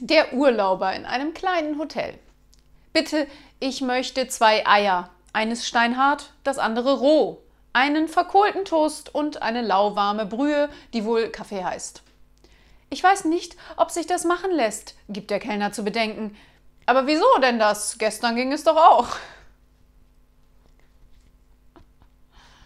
Der Urlauber in einem kleinen Hotel. Bitte, ich möchte zwei Eier. Eines steinhart, das andere roh. Einen verkohlten Toast und eine lauwarme Brühe, die wohl Kaffee heißt. Ich weiß nicht, ob sich das machen lässt, gibt der Kellner zu bedenken. Aber wieso denn das? Gestern ging es doch auch.